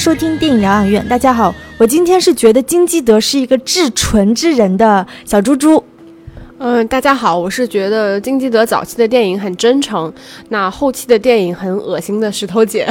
收听电影疗养院。大家好，我今天是觉得金基德是一个至纯之人的小猪猪。嗯，大家好，我是觉得金基德早期的电影很真诚，那后期的电影很恶心的石头姐。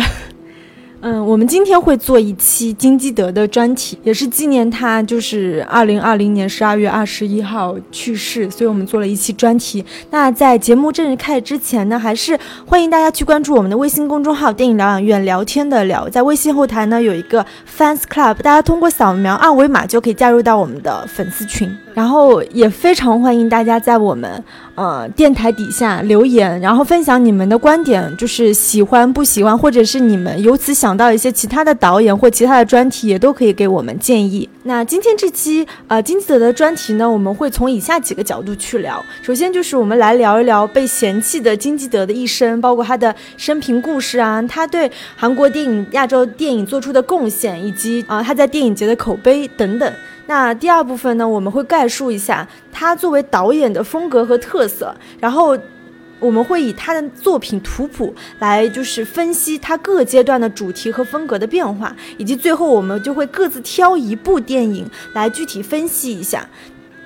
嗯，我们今天会做一期金基德的专题，也是纪念他就是二零二零年十二月二十一号去世，所以我们做了一期专题。那在节目正式开始之前呢，还是欢迎大家去关注我们的微信公众号“电影疗养院”，聊天的聊，在微信后台呢有一个 fans club，大家通过扫描二维码就可以加入到我们的粉丝群。然后也非常欢迎大家在我们呃电台底下留言，然后分享你们的观点，就是喜欢不喜欢，或者是你们由此想到一些其他的导演或其他的专题，也都可以给我们建议。那今天这期呃金基德的专题呢，我们会从以下几个角度去聊。首先就是我们来聊一聊被嫌弃的金基德的一生，包括他的生平故事啊，他对韩国电影、亚洲电影做出的贡献，以及啊他在电影节的口碑等等。那第二部分呢，我们会概述一下他作为导演的风格和特色，然后我们会以他的作品图谱来就是分析他各阶段的主题和风格的变化，以及最后我们就会各自挑一部电影来具体分析一下，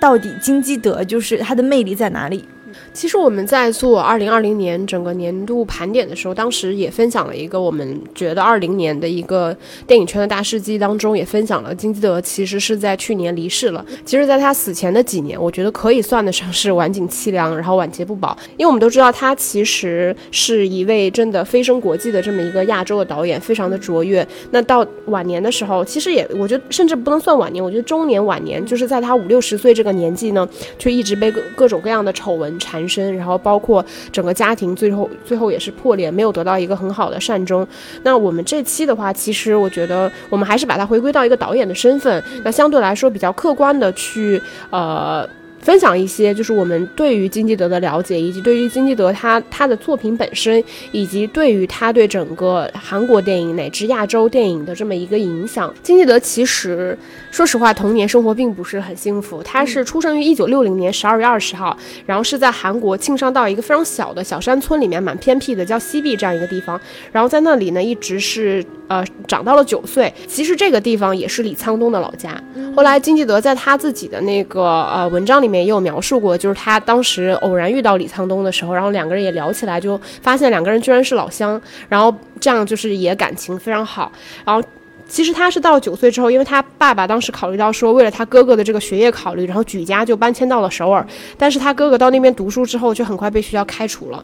到底金基德就是他的魅力在哪里。其实我们在做二零二零年整个年度盘点的时候，当时也分享了一个我们觉得二零年的一个电影圈的大事记当中，也分享了金基德其实是在去年离世了。其实，在他死前的几年，我觉得可以算得上是晚景凄凉，然后晚节不保。因为我们都知道，他其实是一位真的飞升国际的这么一个亚洲的导演，非常的卓越。那到晚年的时候，其实也我觉得甚至不能算晚年，我觉得中年晚年，就是在他五六十岁这个年纪呢，却一直被各各种各样的丑闻缠。身，然后包括整个家庭，最后最后也是破裂，没有得到一个很好的善终。那我们这期的话，其实我觉得我们还是把它回归到一个导演的身份，那相对来说比较客观的去呃。分享一些就是我们对于金基德的了解，以及对于金基德他他的作品本身，以及对于他对整个韩国电影乃至亚洲电影的这么一个影响。金基德其实说实话，童年生活并不是很幸福。他是出生于一九六零年十二月二十号，然后是在韩国庆尚道一个非常小的小山村里面，蛮偏僻的，叫西壁这样一个地方。然后在那里呢，一直是呃长到了九岁。其实这个地方也是李沧东的老家。后来金基德在他自己的那个呃文章里面。也有描述过，就是他当时偶然遇到李沧东的时候，然后两个人也聊起来，就发现两个人居然是老乡，然后这样就是也感情非常好。然后其实他是到九岁之后，因为他爸爸当时考虑到说，为了他哥哥的这个学业考虑，然后举家就搬迁到了首尔。但是他哥哥到那边读书之后，就很快被学校开除了，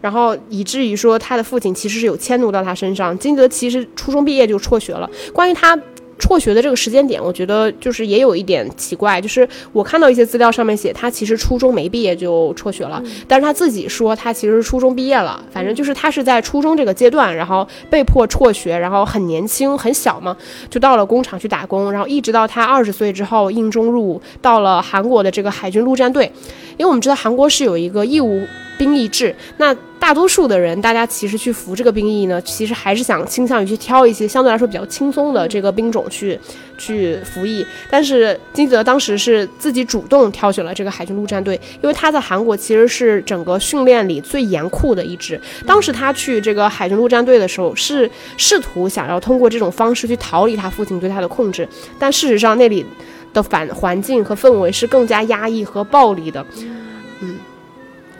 然后以至于说他的父亲其实是有迁怒到他身上。金德其实初中毕业就辍学了。关于他。辍学的这个时间点，我觉得就是也有一点奇怪，就是我看到一些资料上面写他其实初中没毕业就辍学了，但是他自己说他其实初中毕业了，反正就是他是在初中这个阶段，然后被迫辍学，然后很年轻很小嘛，就到了工厂去打工，然后一直到他二十岁之后应征入伍，到了韩国的这个海军陆战队，因为我们知道韩国是有一个义务。兵役制，那大多数的人，大家其实去服这个兵役呢，其实还是想倾向于去挑一些相对来说比较轻松的这个兵种去去服役。但是金泽当时是自己主动挑选了这个海军陆战队，因为他在韩国其实是整个训练里最严酷的一支。当时他去这个海军陆战队的时候，是试图想要通过这种方式去逃离他父亲对他的控制，但事实上那里的反环境和氛围是更加压抑和暴力的。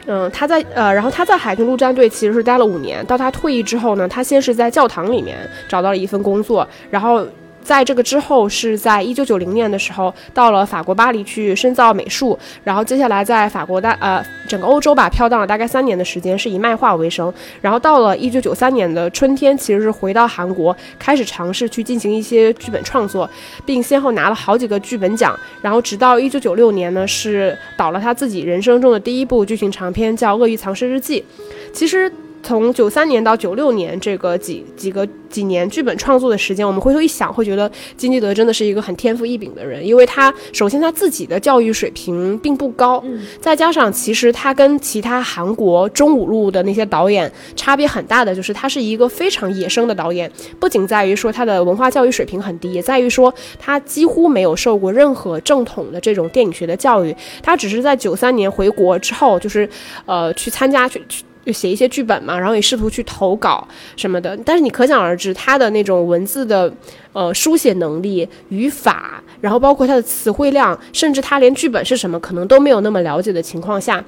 嗯。他在呃，然后他在海军陆战队其实是待了五年。到他退役之后呢，他先是在教堂里面找到了一份工作，然后。在这个之后，是在一九九零年的时候，到了法国巴黎去深造美术，然后接下来在法国大呃整个欧洲吧飘荡了大概三年的时间，是以卖画为生。然后到了一九九三年的春天，其实是回到韩国，开始尝试去进行一些剧本创作，并先后拿了好几个剧本奖。然后直到一九九六年呢，是导了他自己人生中的第一部剧情长片，叫《鳄鱼藏尸日记》。其实。从九三年到九六年这个几几个几年剧本创作的时间，我们回头一想，会觉得金基德真的是一个很天赋异禀的人，因为他首先他自己的教育水平并不高，再加上其实他跟其他韩国中五路的那些导演差别很大的，就是他是一个非常野生的导演，不仅在于说他的文化教育水平很低，也在于说他几乎没有受过任何正统的这种电影学的教育，他只是在九三年回国之后，就是呃去参加去去。就写一些剧本嘛，然后也试图去投稿什么的。但是你可想而知，他的那种文字的呃书写能力、语法，然后包括他的词汇量，甚至他连剧本是什么可能都没有那么了解的情况下。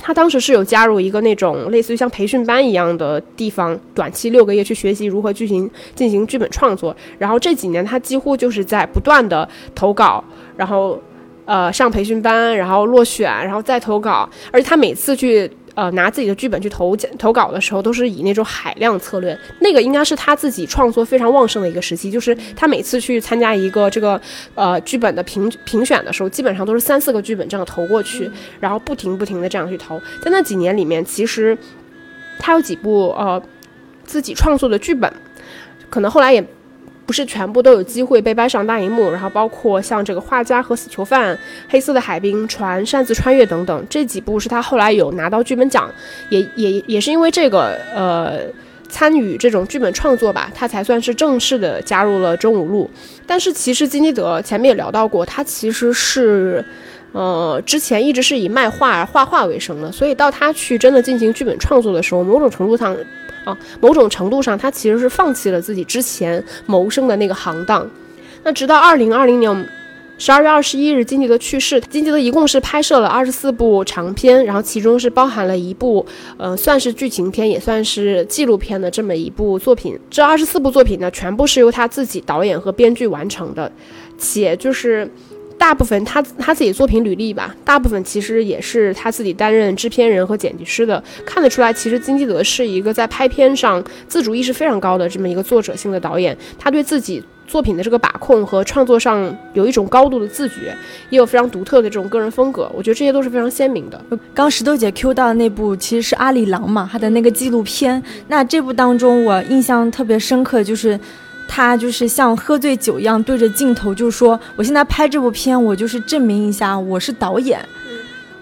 他当时是有加入一个那种类似于像培训班一样的地方，短期六个月去学习如何进行进行剧本创作。然后这几年他几乎就是在不断的投稿，然后呃上培训班，然后落选，然后再投稿。而且他每次去。呃，拿自己的剧本去投投稿的时候，都是以那种海量策略。那个应该是他自己创作非常旺盛的一个时期，就是他每次去参加一个这个呃剧本的评评选的时候，基本上都是三四个剧本这样投过去，然后不停不停的这样去投。在那几年里面，其实他有几部呃自己创作的剧本，可能后来也。不是全部都有机会被搬上大荧幕，然后包括像这个画家和死囚犯、黑色的海滨船、擅自穿越等等这几部是他后来有拿到剧本奖，也也也是因为这个呃参与这种剧本创作吧，他才算是正式的加入了中五路。但是其实金基德前面也聊到过，他其实是呃之前一直是以卖画画画为生的，所以到他去真的进行剧本创作的时候，某种程度上。啊，某种程度上，他其实是放弃了自己之前谋生的那个行当。那直到二零二零年十二月二十一日，金基德去世。金基德一共是拍摄了二十四部长片，然后其中是包含了一部，呃，算是剧情片，也算是纪录片的这么一部作品。这二十四部作品呢，全部是由他自己导演和编剧完成的，且就是。大部分他他自己作品履历吧，大部分其实也是他自己担任制片人和剪辑师的。看得出来，其实金基德是一个在拍片上自主意识非常高的这么一个作者性的导演。他对自己作品的这个把控和创作上有一种高度的自觉，也有非常独特的这种个人风格。我觉得这些都是非常鲜明的。刚石头姐 Q 到的那部其实是阿里郎嘛，他的那个纪录片。那这部当中我印象特别深刻就是。他就是像喝醉酒一样对着镜头就说：“我现在拍这部片，我就是证明一下我是导演。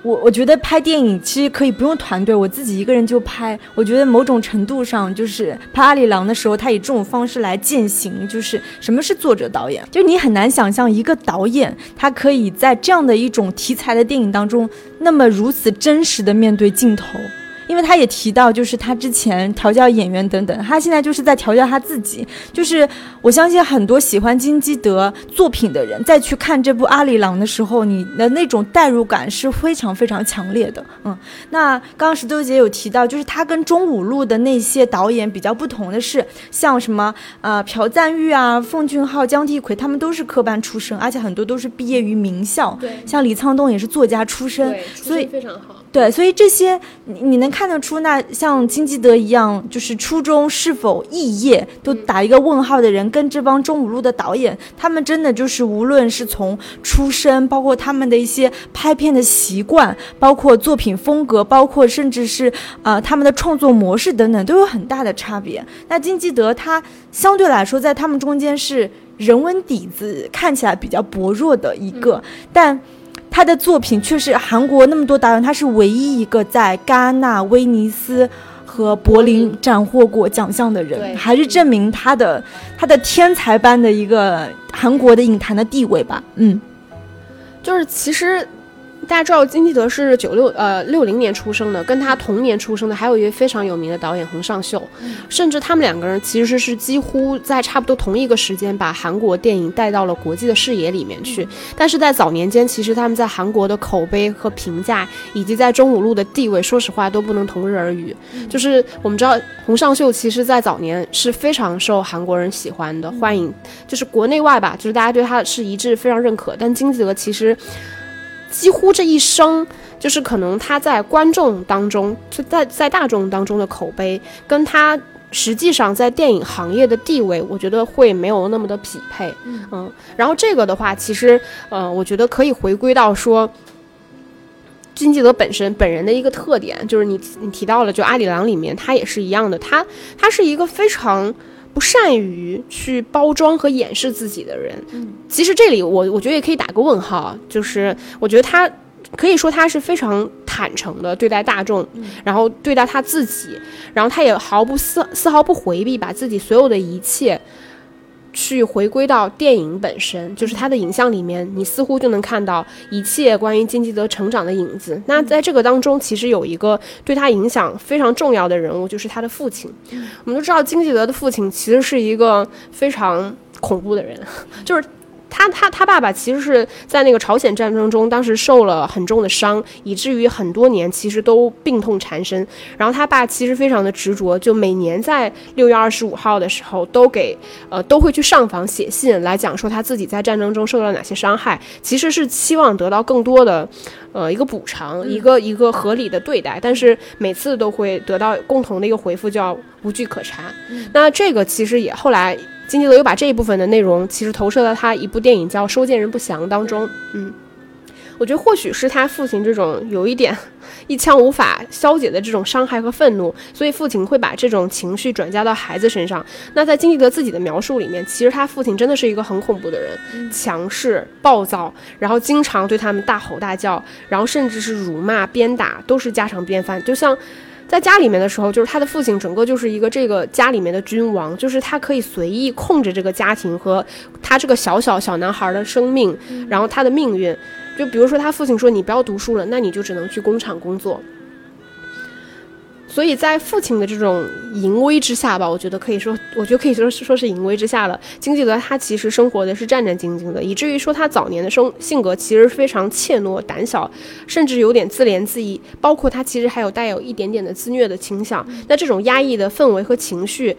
我我觉得拍电影其实可以不用团队，我自己一个人就拍。我觉得某种程度上就是拍阿里郎的时候，他以这种方式来践行，就是什么是作者导演。就你很难想象一个导演，他可以在这样的一种题材的电影当中，那么如此真实的面对镜头。”因为他也提到，就是他之前调教演员等等，他现在就是在调教他自己。就是我相信很多喜欢金基德作品的人，在去看这部《阿里郎》的时候，你的那种代入感是非常非常强烈的。嗯，那刚刚石头姐有提到，就是他跟中五路的那些导演比较不同的是，像什么呃朴赞玉啊、奉俊昊、姜帝奎，他们都是科班出身，而且很多都是毕业于名校。对，像李沧东也是作家出身，所以非常好。对，所以这些你你能看得出，那像金基德一样，就是初中是否肄业都打一个问号的人，跟这帮中五路的导演，他们真的就是无论是从出身，包括他们的一些拍片的习惯，包括作品风格，包括甚至是呃他们的创作模式等等，都有很大的差别。那金基德他相对来说在他们中间是人文底子看起来比较薄弱的一个，但。他的作品却是韩国那么多导演，他是唯一一个在戛纳、威尼斯和柏林斩获过奖项的人，还是证明他的他的天才般的一个韩国的影坛的地位吧。嗯，就是其实。大家知道金基德是九六呃六零年出生的，跟他同年出生的还有一位非常有名的导演洪尚秀，甚至他们两个人其实是几乎在差不多同一个时间把韩国电影带到了国际的视野里面去。但是在早年间，其实他们在韩国的口碑和评价，以及在中五路的地位，说实话都不能同日而语。就是我们知道洪尚秀其实在早年是非常受韩国人喜欢的，欢迎就是国内外吧，就是大家对他是一致非常认可。但金基德其实。几乎这一生，就是可能他在观众当中，就在在大众当中的口碑，跟他实际上在电影行业的地位，我觉得会没有那么的匹配。嗯，然后这个的话，其实，呃，我觉得可以回归到说，金基德本身本人的一个特点，就是你你提到了，就阿里郎里面，他也是一样的，他他是一个非常。不善于去包装和掩饰自己的人，其实这里我我觉得也可以打个问号，就是我觉得他可以说他是非常坦诚的对待大众，然后对待他自己，然后他也毫不丝丝毫不回避，把自己所有的一切去回归到电影本身，就是它的影像里面，你似乎就能看到一切关于金基德成长的影子。那在这个当中，其实有一个对他影响非常重要的人物，就是他的父亲。我们都知道，金基德的父亲其实是一个非常恐怖的人，就是。他他他爸爸其实是在那个朝鲜战争中，当时受了很重的伤，以至于很多年其实都病痛缠身。然后他爸其实非常的执着，就每年在六月二十五号的时候，都给呃都会去上访写信来讲说他自己在战争中受到哪些伤害，其实是期望得到更多的呃一个补偿，一个一个合理的对待。但是每次都会得到共同的一个回复，叫无据可查。那这个其实也后来。金基德又把这一部分的内容，其实投射到他一部电影叫《收件人不详》当中。嗯，我觉得或许是他父亲这种有一点一枪无法消解的这种伤害和愤怒，所以父亲会把这种情绪转嫁到孩子身上。那在金基德自己的描述里面，其实他父亲真的是一个很恐怖的人，强势、暴躁，然后经常对他们大吼大叫，然后甚至是辱骂、鞭打，都是家常便饭，就像。在家里面的时候，就是他的父亲，整个就是一个这个家里面的君王，就是他可以随意控制这个家庭和他这个小小小男孩的生命，然后他的命运。就比如说，他父亲说你不要读书了，那你就只能去工厂工作。所以在父亲的这种淫威之下吧，我觉得可以说，我觉得可以说是说是淫威之下了。金基德他其实生活的是战战兢兢的，以至于说他早年的生性格其实非常怯懦、胆小，甚至有点自怜自艾，包括他其实还有带有一点点的自虐的倾向。那这种压抑的氛围和情绪。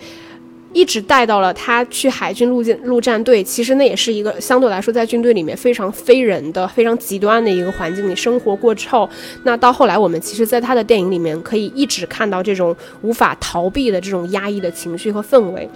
一直带到了他去海军陆舰陆战队，其实那也是一个相对来说在军队里面非常非人的、非常极端的一个环境里生活过之后，那到后来我们其实，在他的电影里面可以一直看到这种无法逃避的这种压抑的情绪和氛围。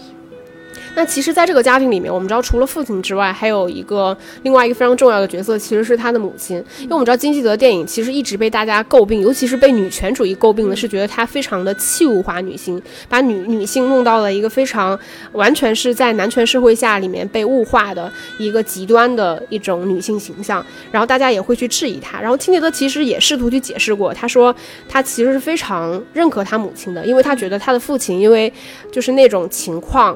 那其实，在这个家庭里面，我们知道，除了父亲之外，还有一个另外一个非常重要的角色，其实是他的母亲。因为我们知道，金基德电影其实一直被大家诟病，尤其是被女权主义诟病的是，觉得他非常的器物化女性，把女女性弄到了一个非常完全是在男权社会下里面被物化的一个极端的一种女性形象。然后大家也会去质疑他。然后金基德其实也试图去解释过，他说他其实是非常认可他母亲的，因为他觉得他的父亲因为就是那种情况。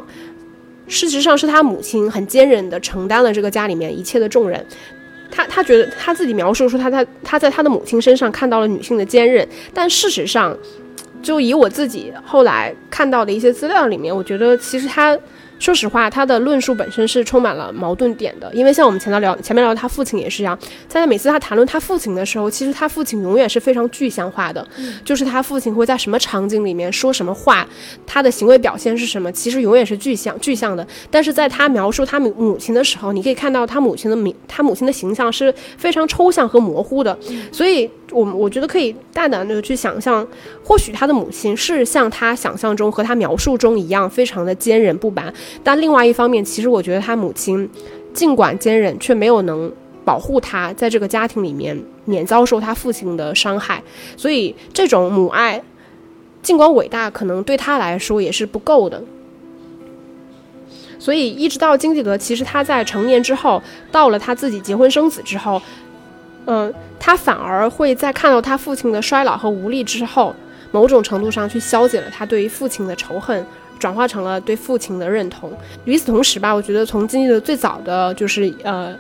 事实上是他母亲很坚韧的承担了这个家里面一切的重任，他他觉得他自己描述说他在他在他的母亲身上看到了女性的坚韧，但事实上，就以我自己后来看到的一些资料里面，我觉得其实他。说实话，他的论述本身是充满了矛盾点的，因为像我们前头聊前面聊他父亲也是一样，在他每次他谈论他父亲的时候，其实他父亲永远是非常具象化的，就是他父亲会在什么场景里面说什么话，他的行为表现是什么，其实永远是具象具象的。但是在他描述他母母亲的时候，你可以看到他母亲的名，他母亲的形象是非常抽象和模糊的，所以。我我觉得可以大胆的去想象，或许他的母亲是像他想象中和他描述中一样，非常的坚韧不拔。但另外一方面，其实我觉得他母亲尽管坚韧，却没有能保护他在这个家庭里面免遭受他父亲的伤害。所以这种母爱，尽管伟大，可能对他来说也是不够的。所以一直到金基德，其实他在成年之后，到了他自己结婚生子之后。嗯，他反而会在看到他父亲的衰老和无力之后，某种程度上去消解了他对于父亲的仇恨，转化成了对父亲的认同。与此同时吧，我觉得从金基德最早的就是呃《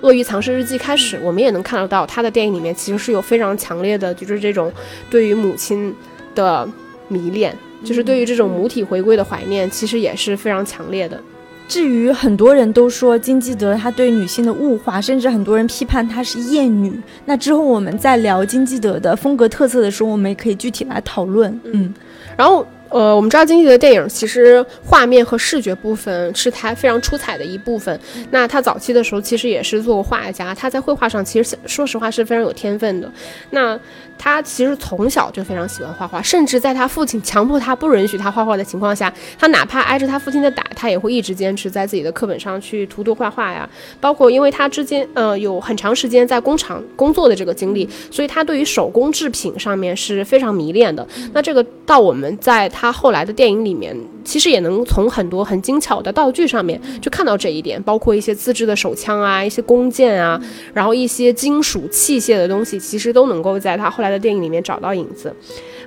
鳄鱼藏尸日记》开始，我们也能看得到他的电影里面其实是有非常强烈的，就是这种对于母亲的迷恋，就是对于这种母体回归的怀念，其实也是非常强烈的。至于很多人都说金基德他对女性的物化，甚至很多人批判他是厌女。那之后我们在聊金基德的风格特色的时候，我们也可以具体来讨论。嗯，然后。呃，我们知道金基德的电影其实画面和视觉部分是他非常出彩的一部分。那他早期的时候其实也是做过画家，他在绘画上其实说实话是非常有天分的。那他其实从小就非常喜欢画画，甚至在他父亲强迫他不允许他画画的情况下，他哪怕挨着他父亲的打，他也会一直坚持在自己的课本上去涂涂画画呀。包括因为他之间呃有很长时间在工厂工作的这个经历，所以他对于手工制品上面是非常迷恋的。那这个到我们在他。他后来的电影里面，其实也能从很多很精巧的道具上面就看到这一点，包括一些自制的手枪啊，一些弓箭啊，然后一些金属器械的东西，其实都能够在他后来的电影里面找到影子。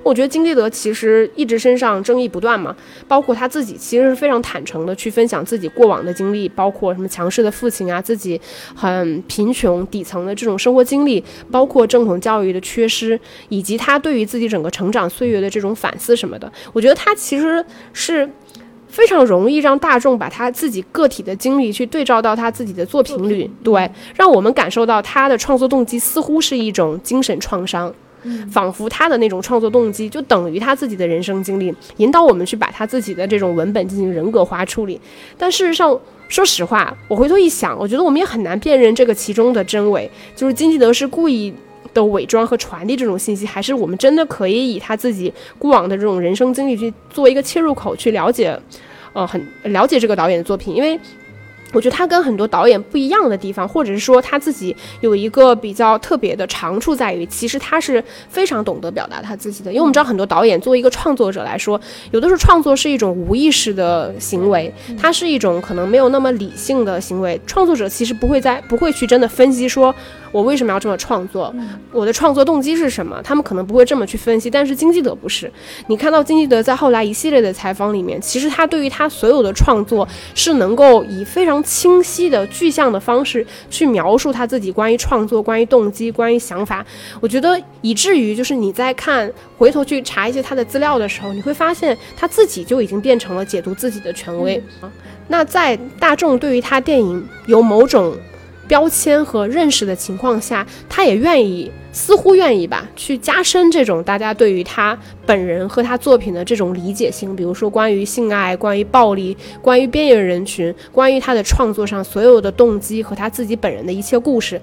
我觉得金基德其实一直身上争议不断嘛，包括他自己其实是非常坦诚的去分享自己过往的经历，包括什么强势的父亲啊，自己很贫穷底层的这种生活经历，包括正统教育的缺失，以及他对于自己整个成长岁月的这种反思什么的。我觉得他其实是。非常容易让大众把他自己个体的经历去对照到他自己的作品里，对，让我们感受到他的创作动机似乎是一种精神创伤，仿佛他的那种创作动机就等于他自己的人生经历，引导我们去把他自己的这种文本进行人格化处理。但事实上，说实话，我回头一想，我觉得我们也很难辨认这个其中的真伪，就是金基德是故意的伪装和传递这种信息，还是我们真的可以以他自己过往的这种人生经历去做一个切入口去了解。呃，很了解这个导演的作品，因为我觉得他跟很多导演不一样的地方，或者是说他自己有一个比较特别的长处，在于其实他是非常懂得表达他自己的。因为我们知道很多导演作为一个创作者来说，有的时候创作是一种无意识的行为，它是一种可能没有那么理性的行为。创作者其实不会在不会去真的分析说。我为什么要这么创作？我的创作动机是什么？他们可能不会这么去分析，但是金基德不是。你看到金基德在后来一系列的采访里面，其实他对于他所有的创作是能够以非常清晰的具象的方式去描述他自己关于创作、关于动机、关于想法。我觉得以至于就是你在看回头去查一些他的资料的时候，你会发现他自己就已经变成了解读自己的权威啊。那在大众对于他电影有某种。标签和认识的情况下，他也愿意，似乎愿意吧，去加深这种大家对于他本人和他作品的这种理解性。比如说，关于性爱，关于暴力，关于边缘人群，关于他的创作上所有的动机和他自己本人的一切故事。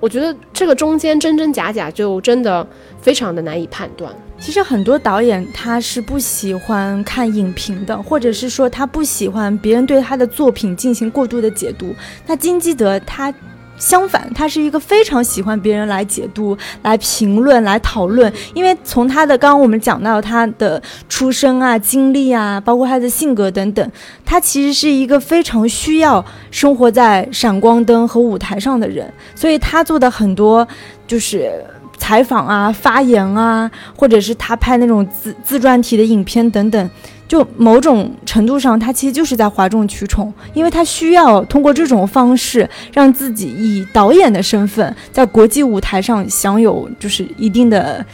我觉得这个中间真真假假，就真的非常的难以判断。其实很多导演他是不喜欢看影评的，或者是说他不喜欢别人对他的作品进行过度的解读。那金基德他。相反，他是一个非常喜欢别人来解读、来评论、来讨论。因为从他的刚刚我们讲到他的出生啊、经历啊，包括他的性格等等，他其实是一个非常需要生活在闪光灯和舞台上的人。所以他做的很多就是采访啊、发言啊，或者是他拍那种自自传体的影片等等。就某种程度上，他其实就是在哗众取宠，因为他需要通过这种方式让自己以导演的身份在国际舞台上享有就是一定的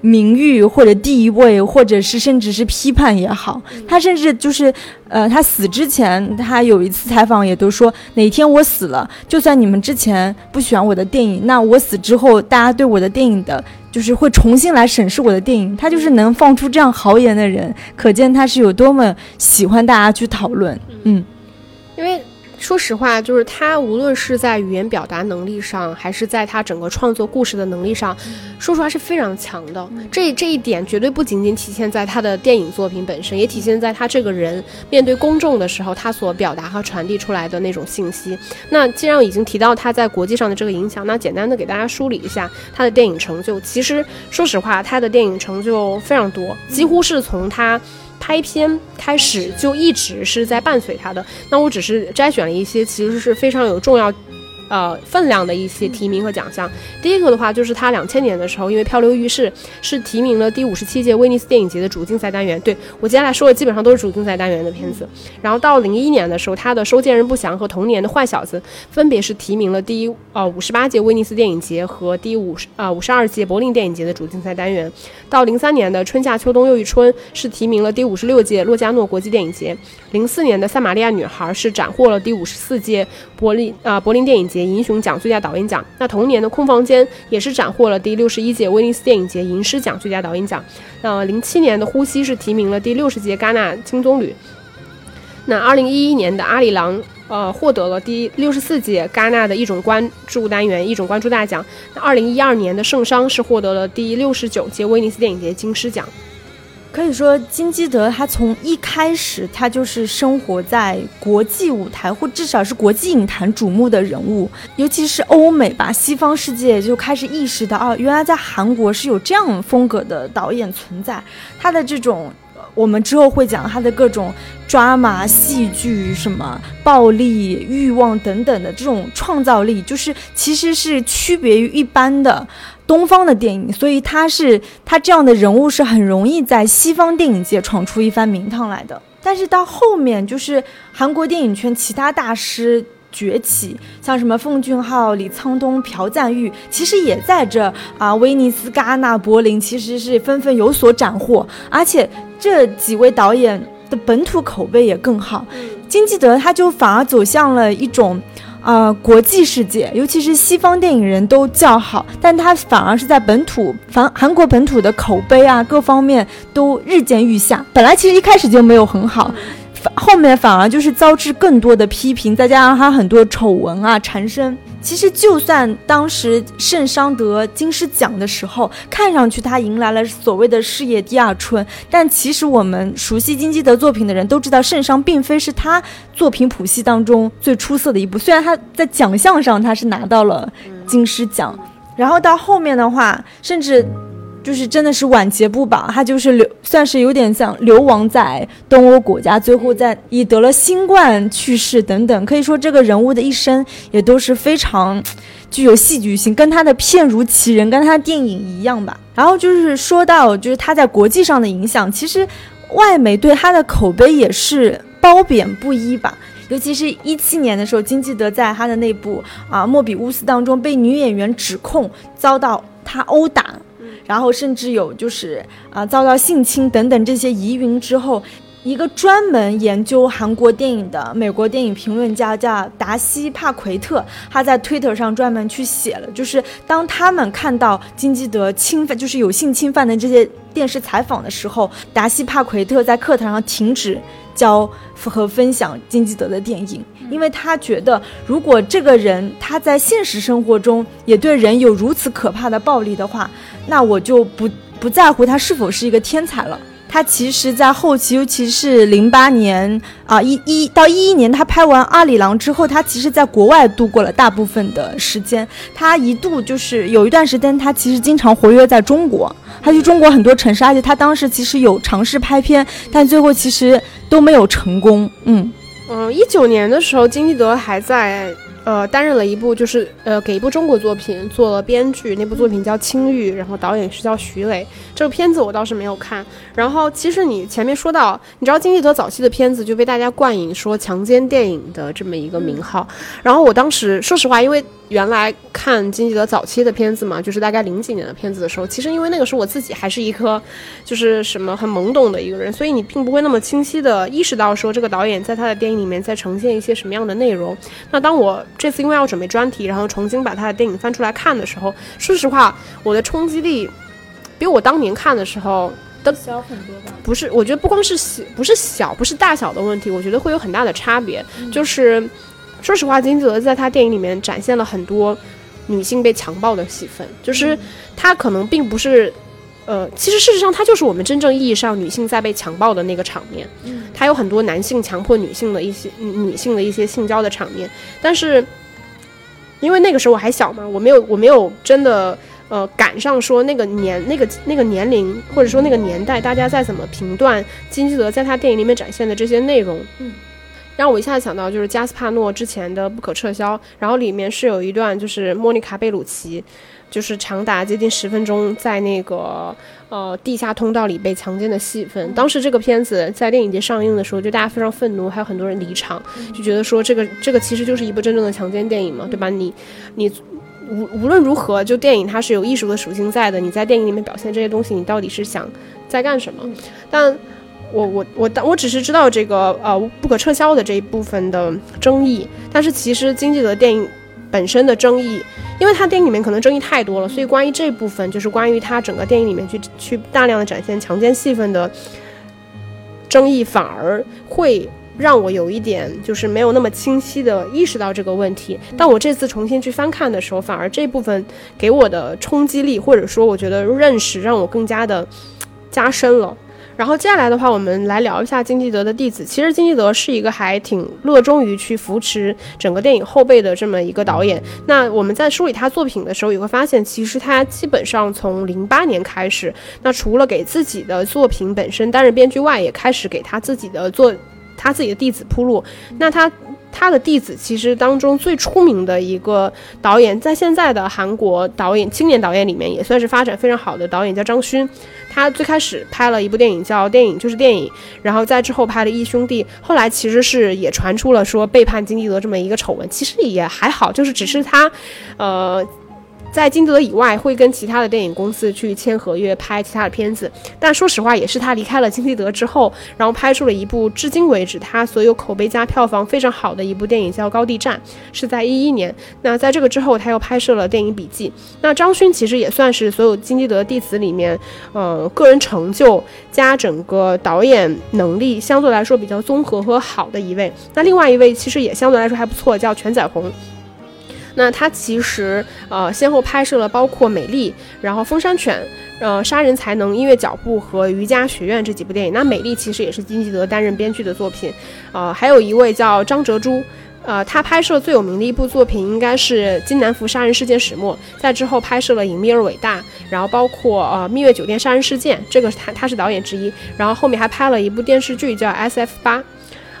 名誉或者地位，或者是甚至是批判也好。他甚至就是，呃，他死之前，他有一次采访也都说，哪天我死了，就算你们之前不喜欢我的电影，那我死之后，大家对我的电影的。就是会重新来审视我的电影，他就是能放出这样豪言的人，可见他是有多么喜欢大家去讨论。嗯。说实话，就是他无论是在语言表达能力上，还是在他整个创作故事的能力上，说实话是非常强的。这这一点绝对不仅仅体现在他的电影作品本身，也体现在他这个人面对公众的时候，他所表达和传递出来的那种信息。那既然已经提到他在国际上的这个影响，那简单的给大家梳理一下他的电影成就。其实说实话，他的电影成就非常多，几乎是从他。拍片开始就一直是在伴随他的，那我只是摘选了一些，其实是非常有重要。呃，分量的一些提名和奖项。第一个的话，就是他两千年的时候，因为《漂流浴室》是提名了第五十七届威尼斯电影节的主竞赛单元。对我接下来说的基本上都是主竞赛单元的片子。然后到零一年的时候，他的《收件人不详》和同年的《坏小子》分别是提名了第一呃五十八届威尼斯电影节和第五十呃五十二届柏林电影节的主竞赛单元。到零三年的《春夏秋冬又一春》是提名了第五十六届洛迦诺国际电影节。零四年的《撒玛利亚女孩》是斩获了第五十四届柏林啊柏林电影节。银熊奖最佳导演奖。那同年的空房间也是斩获了第六十一届威尼斯电影节银狮奖最佳导演奖。那零七年的呼吸是提名了第六十届戛纳金棕榈。那二零一一年的阿里郎呃获得了第六十四届戛纳的一种关注单元一种关注大奖。那二零一二年的圣殇是获得了第六十九届威尼斯电影节金狮奖。可以说，金基德他从一开始，他就是生活在国际舞台，或至少是国际影坛瞩目的人物。尤其是欧美吧，西方世界就开始意识到，哦，原来在韩国是有这样风格的导演存在。他的这种，我们之后会讲他的各种抓马、戏剧、什么暴力、欲望等等的这种创造力，就是其实是区别于一般的。东方的电影，所以他是他这样的人物是很容易在西方电影界闯出一番名堂来的。但是到后面，就是韩国电影圈其他大师崛起，像什么奉俊昊、李沧东、朴赞玉，其实也在这啊，威尼斯、戛纳、柏林，其实是纷纷有所斩获。而且这几位导演的本土口碑也更好，金基德他就反而走向了一种。啊，国际世界，尤其是西方电影人都叫好，但他反而是在本土，反韩国本土的口碑啊，各方面都日渐愈下。本来其实一开始就没有很好。后面反而就是遭致更多的批评，再加上他很多丑闻啊缠身。其实就算当时圣桑得金狮奖的时候，看上去他迎来了所谓的事业第二春，但其实我们熟悉金基德作品的人都知道，圣桑并非是他作品谱系当中最出色的一部。虽然他在奖项上他是拿到了金狮奖，然后到后面的话，甚至。就是真的是晚节不保，他就是流，算是有点像流亡在东欧国家，最后在以得了新冠去世等等。可以说这个人物的一生也都是非常具有戏剧性，跟他的片如其人，跟他的电影一样吧。然后就是说到就是他在国际上的影响，其实外媒对他的口碑也是褒贬不一吧。尤其是一七年的时候，金基德在他的那部啊《莫比乌斯》当中被女演员指控遭到他殴打。然后甚至有就是啊遭到性侵等等这些疑云之后，一个专门研究韩国电影的美国电影评论家叫达西帕奎特，他在推特上专门去写了，就是当他们看到金基德侵犯就是有性侵犯的这些电视采访的时候，达西帕奎特在课堂上停止。教和分享金基德的电影，因为他觉得，如果这个人他在现实生活中也对人有如此可怕的暴力的话，那我就不不在乎他是否是一个天才了。他其实，在后期，尤其是零八年啊一一到一一年，他拍完《阿里郎》之后，他其实在国外度过了大部分的时间。他一度就是有一段时间，他其实经常活跃在中国，他去中国很多城市，而且他当时其实有尝试拍片，但最后其实都没有成功。嗯嗯，一九年的时候，金基德还在。呃，担任了一部就是呃，给一部中国作品做了编剧，那部作品叫《青玉》，然后导演是叫徐磊。这个片子我倒是没有看。然后其实你前面说到，你知道金基德早期的片子就被大家冠以说强奸电影的这么一个名号。然后我当时说实话，因为。原来看金基德早期的片子嘛，就是大概零几年的片子的时候，其实因为那个时候我自己还是一颗，就是什么很懵懂的一个人，所以你并不会那么清晰的意识到说这个导演在他的电影里面在呈现一些什么样的内容。那当我这次因为要准备专题，然后重新把他的电影翻出来看的时候，说实话，我的冲击力比我当年看的时候都小很多吧？不是，我觉得不光是小，不是小，不是大小的问题，我觉得会有很大的差别，就是。说实话，金基德在他电影里面展现了很多女性被强暴的戏份，就是他可能并不是，呃，其实事实上他就是我们真正意义上女性在被强暴的那个场面。嗯，他有很多男性强迫女性的一些女性的一些性交的场面，但是因为那个时候我还小嘛，我没有我没有真的呃赶上说那个年那个那个年龄或者说那个年代大家再怎么评断金基德在他电影里面展现的这些内容。嗯。让我一下子想到就是加斯帕诺之前的《不可撤销》，然后里面是有一段就是莫妮卡贝鲁奇，就是长达接近十分钟在那个呃地下通道里被强奸的戏份。当时这个片子在电影节上映的时候，就大家非常愤怒，还有很多人离场，就觉得说这个这个其实就是一部真正的强奸电影嘛，对吧？你你无无论如何，就电影它是有艺术的属性在的，你在电影里面表现这些东西，你到底是想在干什么？但。我我我当我只是知道这个呃不可撤销的这一部分的争议，但是其实金基德电影本身的争议，因为他电影里面可能争议太多了，所以关于这部分就是关于他整个电影里面去去大量的展现强奸戏份的争议，反而会让我有一点就是没有那么清晰的意识到这个问题。但我这次重新去翻看的时候，反而这部分给我的冲击力或者说我觉得认识让我更加的加深了。然后接下来的话，我们来聊一下金基德的弟子。其实金基德是一个还挺热衷于去扶持整个电影后辈的这么一个导演。那我们在梳理他作品的时候，也会发现，其实他基本上从零八年开始，那除了给自己的作品本身担任编剧外，也开始给他自己的作他自己的弟子铺路。那他他的弟子其实当中最出名的一个导演，在现在的韩国导演青年导演里面也算是发展非常好的导演，叫张勋。他最开始拍了一部电影叫《电影就是电影》，然后在之后拍了《义兄弟》，后来其实是也传出了说背叛金基德这么一个丑闻，其实也还好，就是只是他，呃。在金德以外，会跟其他的电影公司去签合约拍其他的片子。但说实话，也是他离开了金基德之后，然后拍出了一部至今为止他所有口碑加票房非常好的一部电影，叫《高地战》，是在一一年。那在这个之后，他又拍摄了电影《笔记》。那张勋其实也算是所有金基德弟子里面，呃，个人成就加整个导演能力相对来说比较综合和好的一位。那另外一位其实也相对来说还不错，叫全宰宏。那他其实呃先后拍摄了包括《美丽》，然后《风山犬》，呃《杀人才能》、《音乐脚步》和《瑜伽学院》这几部电影。那《美丽》其实也是金基德担任编剧的作品，呃，还有一位叫张哲洙，呃，他拍摄最有名的一部作品应该是《金南福杀人事件始末》，在之后拍摄了《隐秘而伟大》，然后包括呃《蜜月酒店杀人事件》，这个他他是导演之一，然后后面还拍了一部电视剧叫《S F 八》，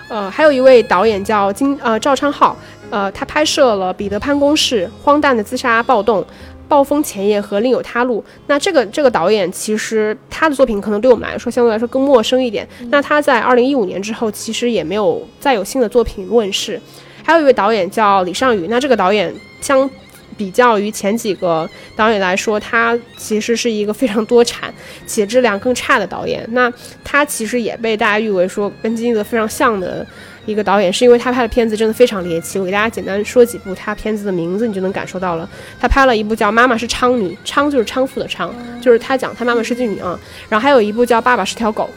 呃，还有一位导演叫金呃赵昌浩。呃，他拍摄了《彼得潘公式》《荒诞的自杀暴动》《暴风前夜》和《另有他路》。那这个这个导演其实他的作品可能对我们来说相对来说更陌生一点。那他在二零一五年之后，其实也没有再有新的作品问世。还有一位导演叫李尚宇，那这个导演相比较于前几个导演来说，他其实是一个非常多产且质量更差的导演。那他其实也被大家誉为说跟金基德非常像的。一个导演是因为他拍的片子真的非常猎奇，我给大家简单说几部他片子的名字，你就能感受到了。他拍了一部叫《妈妈是娼女》，娼就是娼妇的娼，就是他讲他妈妈是妓女啊。然后还有一部叫《爸爸是条狗》。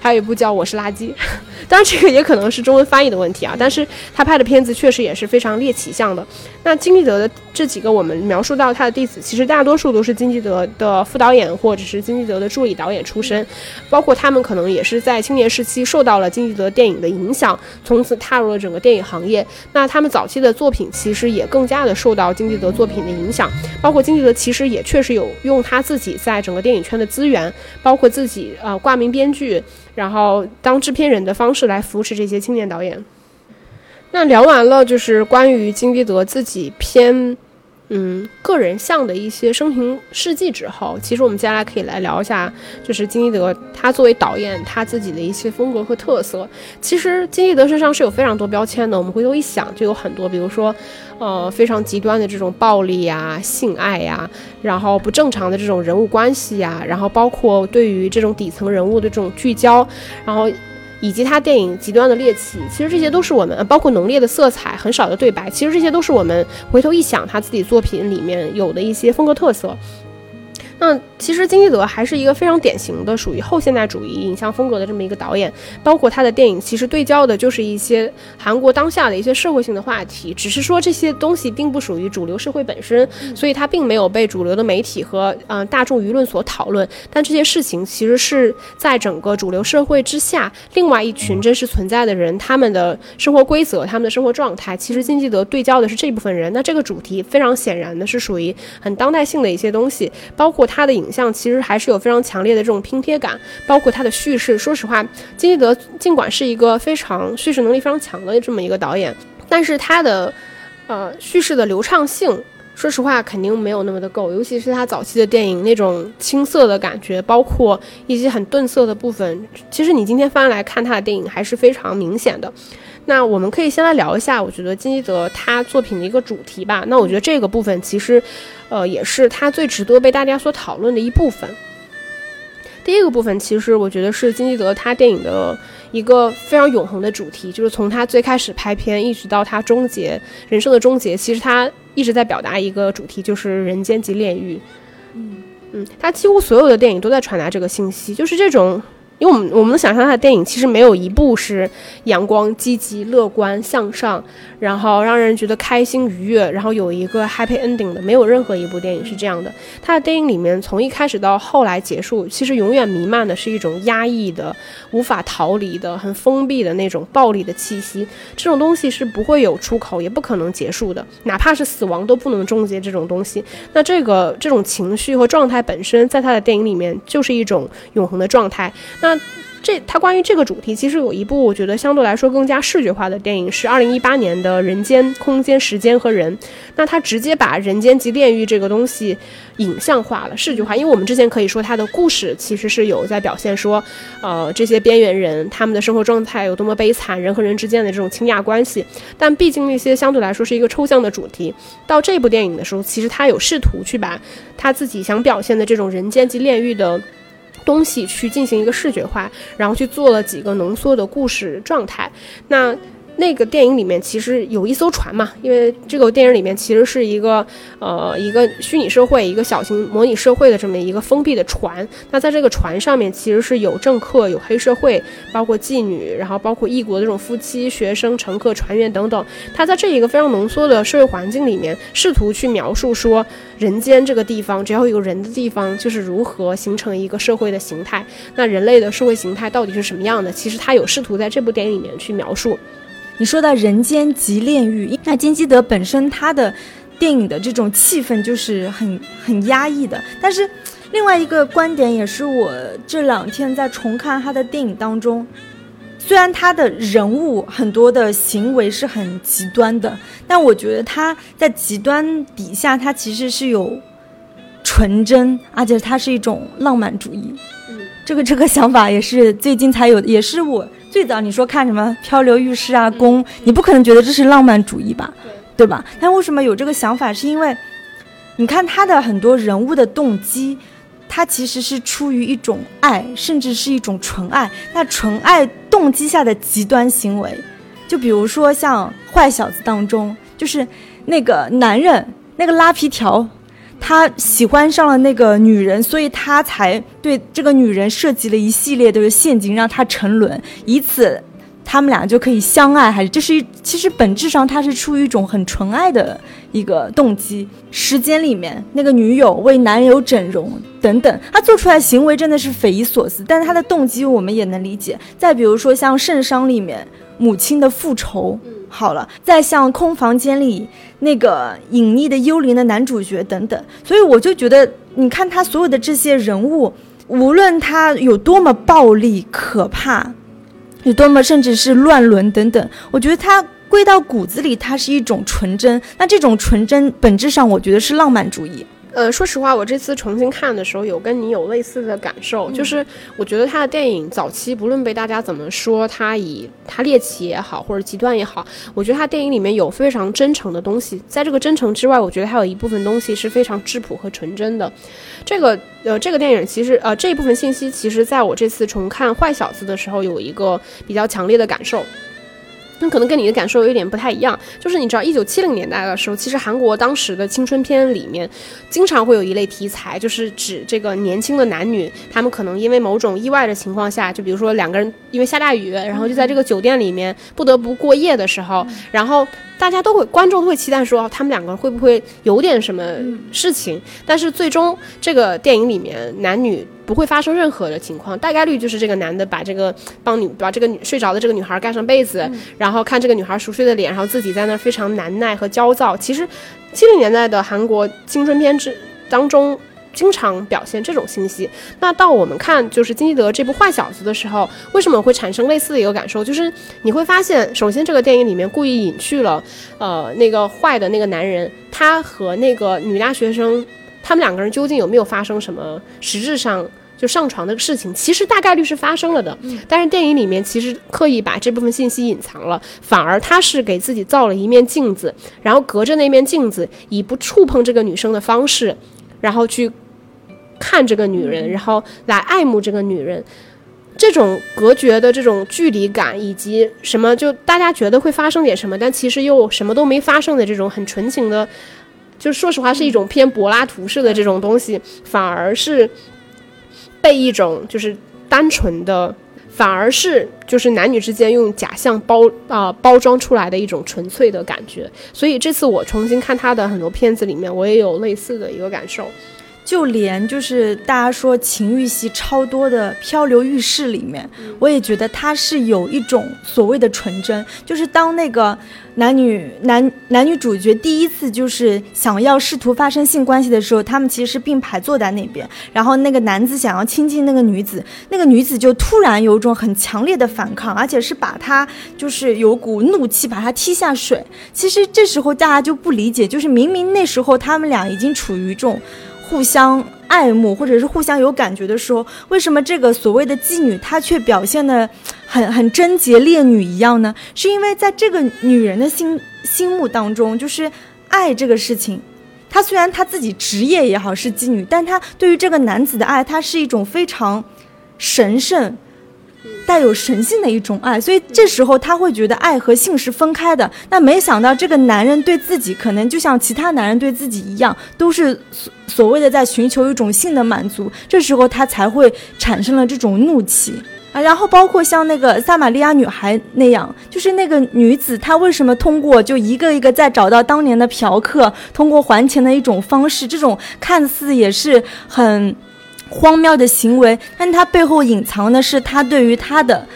还有一部叫《我是垃圾》，当然这个也可能是中文翻译的问题啊。但是他拍的片子确实也是非常猎奇向的。那金基德的这几个我们描述到他的弟子，其实大多数都是金基德的副导演或者是金基德的助理导演出身，包括他们可能也是在青年时期受到了金基德电影的影响，从此踏入了整个电影行业。那他们早期的作品其实也更加的受到金基德作品的影响，包括金基德其实也确实有用他自己在整个电影圈的资源，包括自己呃挂名编剧。然后当制片人的方式来扶持这些青年导演。那聊完了就是关于金基德自己偏，嗯，个人向的一些生平事迹之后，其实我们接下来可以来聊一下，就是金基德他作为导演他自己的一些风格和特色。其实金基德身上是有非常多标签的，我们回头一想就有很多，比如说。呃，非常极端的这种暴力呀、性爱呀，然后不正常的这种人物关系呀，然后包括对于这种底层人物的这种聚焦，然后以及他电影极端的猎奇，其实这些都是我们包括浓烈的色彩、很少的对白，其实这些都是我们回头一想他自己作品里面有的一些风格特色。那其实金基德还是一个非常典型的属于后现代主义影像风格的这么一个导演，包括他的电影其实对焦的就是一些韩国当下的一些社会性的话题，只是说这些东西并不属于主流社会本身，所以它并没有被主流的媒体和嗯大众舆论所讨论。但这些事情其实是在整个主流社会之下，另外一群真实存在的人，他们的生活规则、他们的生活状态，其实金基德对焦的是这部分人。那这个主题非常显然的是属于很当代性的一些东西，包括。他的影像其实还是有非常强烈的这种拼贴感，包括他的叙事。说实话，金基德尽管是一个非常叙事能力非常强的这么一个导演，但是他的呃叙事的流畅性，说实话肯定没有那么的够。尤其是他早期的电影那种青涩的感觉，包括一些很顿涩的部分，其实你今天翻来看他的电影还是非常明显的。那我们可以先来聊一下，我觉得金基德他作品的一个主题吧。那我觉得这个部分其实，呃，也是他最值得被大家所讨论的一部分。第一个部分其实我觉得是金基德他电影的一个非常永恒的主题，就是从他最开始拍片一直到他终结人生的终结，其实他一直在表达一个主题，就是人间即炼狱。嗯嗯，他几乎所有的电影都在传达这个信息，就是这种。因为我们我们能想象他的电影其实没有一部是阳光、积极、乐观、向上，然后让人觉得开心愉悦，然后有一个 happy ending 的，没有任何一部电影是这样的。他的电影里面从一开始到后来结束，其实永远弥漫的是一种压抑的、无法逃离的、很封闭的那种暴力的气息。这种东西是不会有出口，也不可能结束的，哪怕是死亡都不能终结这种东西。那这个这种情绪和状态本身，在他的电影里面就是一种永恒的状态。那那这它关于这个主题，其实有一部我觉得相对来说更加视觉化的电影，是二零一八年的《人间、空间、时间和人》。那它直接把人间及炼狱这个东西影像化了、视觉化。因为我们之前可以说它的故事其实是有在表现说，呃，这些边缘人他们的生活状态有多么悲惨，人和人之间的这种倾轧关系。但毕竟那些相对来说是一个抽象的主题，到这部电影的时候，其实他有试图去把他自己想表现的这种人间及炼狱的。东西去进行一个视觉化，然后去做了几个浓缩的故事状态。那。那个电影里面其实有一艘船嘛，因为这个电影里面其实是一个呃一个虚拟社会，一个小型模拟社会的这么一个封闭的船。那在这个船上面其实是有政客、有黑社会，包括妓女，然后包括异国的这种夫妻、学生、乘客、船员等等。他在这一个非常浓缩的社会环境里面，试图去描述说人间这个地方，只要有人的地方，就是如何形成一个社会的形态。那人类的社会形态到底是什么样的？其实他有试图在这部电影里面去描述。你说到人间即炼狱，那金基德本身他的电影的这种气氛就是很很压抑的。但是另外一个观点也是我这两天在重看他的电影当中，虽然他的人物很多的行为是很极端的，但我觉得他在极端底下，他其实是有纯真，而且他是一种浪漫主义。嗯，这个这个想法也是最近才有，也是我。最早你说看什么漂流浴室啊宫，你不可能觉得这是浪漫主义吧，对吧？但为什么有这个想法？是因为，你看他的很多人物的动机，他其实是出于一种爱，甚至是一种纯爱。那纯爱动机下的极端行为，就比如说像坏小子当中，就是那个男人那个拉皮条。他喜欢上了那个女人，所以他才对这个女人设计了一系列的陷阱，让她沉沦，以此他们俩就可以相爱。还是这是一，其实本质上他是出于一种很纯爱的一个动机。时间里面那个女友为男友整容等等，他做出来行为真的是匪夷所思，但是他的动机我们也能理解。再比如说像《圣商》里面母亲的复仇。好了，再像空房间里那个隐匿的幽灵的男主角等等，所以我就觉得，你看他所有的这些人物，无论他有多么暴力可怕，有多么甚至是乱伦等等，我觉得他归到骨子里，他是一种纯真。那这种纯真本质上，我觉得是浪漫主义。呃，说实话，我这次重新看的时候，有跟你有类似的感受，就是我觉得他的电影早期，不论被大家怎么说，他以他猎奇也好，或者极端也好，我觉得他电影里面有非常真诚的东西。在这个真诚之外，我觉得还有一部分东西是非常质朴和纯真的。这个呃，这个电影其实呃这一部分信息，其实在我这次重看《坏小子》的时候，有一个比较强烈的感受。那可能跟你的感受有点不太一样，就是你知道，一九七零年代的时候，其实韩国当时的青春片里面，经常会有一类题材，就是指这个年轻的男女，他们可能因为某种意外的情况下，就比如说两个人因为下大雨，然后就在这个酒店里面不得不过夜的时候，然后。大家都会，观众都会期待说，他们两个会不会有点什么事情？但是最终这个电影里面男女不会发生任何的情况，大概率就是这个男的把这个帮女把这个女睡着的这个女孩盖上被子，然后看这个女孩熟睡的脸，然后自己在那非常难耐和焦躁。其实七零年代的韩国青春片之当中。经常表现这种信息。那到我们看就是金基德这部坏小子的时候，为什么会产生类似的一个感受？就是你会发现，首先这个电影里面故意隐去了，呃，那个坏的那个男人，他和那个女大学生，他们两个人究竟有没有发生什么实质上就上床的事情？其实大概率是发生了的。但是电影里面其实刻意把这部分信息隐藏了，反而他是给自己造了一面镜子，然后隔着那面镜子，以不触碰这个女生的方式。然后去看这个女人，然后来爱慕这个女人，这种隔绝的这种距离感，以及什么就大家觉得会发生点什么，但其实又什么都没发生的这种很纯情的，就说实话是一种偏柏拉图式的这种东西，反而是被一种就是单纯的。反而是就是男女之间用假象包啊包装出来的一种纯粹的感觉，所以这次我重新看他的很多片子里面，我也有类似的一个感受。就连就是大家说情欲戏超多的《漂流浴室》里面，我也觉得它是有一种所谓的纯真，就是当那个男女男男女主角第一次就是想要试图发生性关系的时候，他们其实是并排坐在那边，然后那个男子想要亲近那个女子，那个女子就突然有一种很强烈的反抗，而且是把他就是有股怒气把他踢下水。其实这时候大家就不理解，就是明明那时候他们俩已经处于这种。互相爱慕，或者是互相有感觉的时候，为什么这个所谓的妓女她却表现的很很贞洁烈女一样呢？是因为在这个女人的心心目当中，就是爱这个事情，她虽然她自己职业也好是妓女，但她对于这个男子的爱，她是一种非常神圣。带有神性的一种爱，所以这时候他会觉得爱和性是分开的。那没想到这个男人对自己可能就像其他男人对自己一样，都是所所谓的在寻求一种性的满足。这时候他才会产生了这种怒气啊。然后包括像那个撒玛利亚女孩那样，就是那个女子，她为什么通过就一个一个在找到当年的嫖客，通过还钱的一种方式，这种看似也是很。荒谬的行为，但他背后隐藏的是他对于他的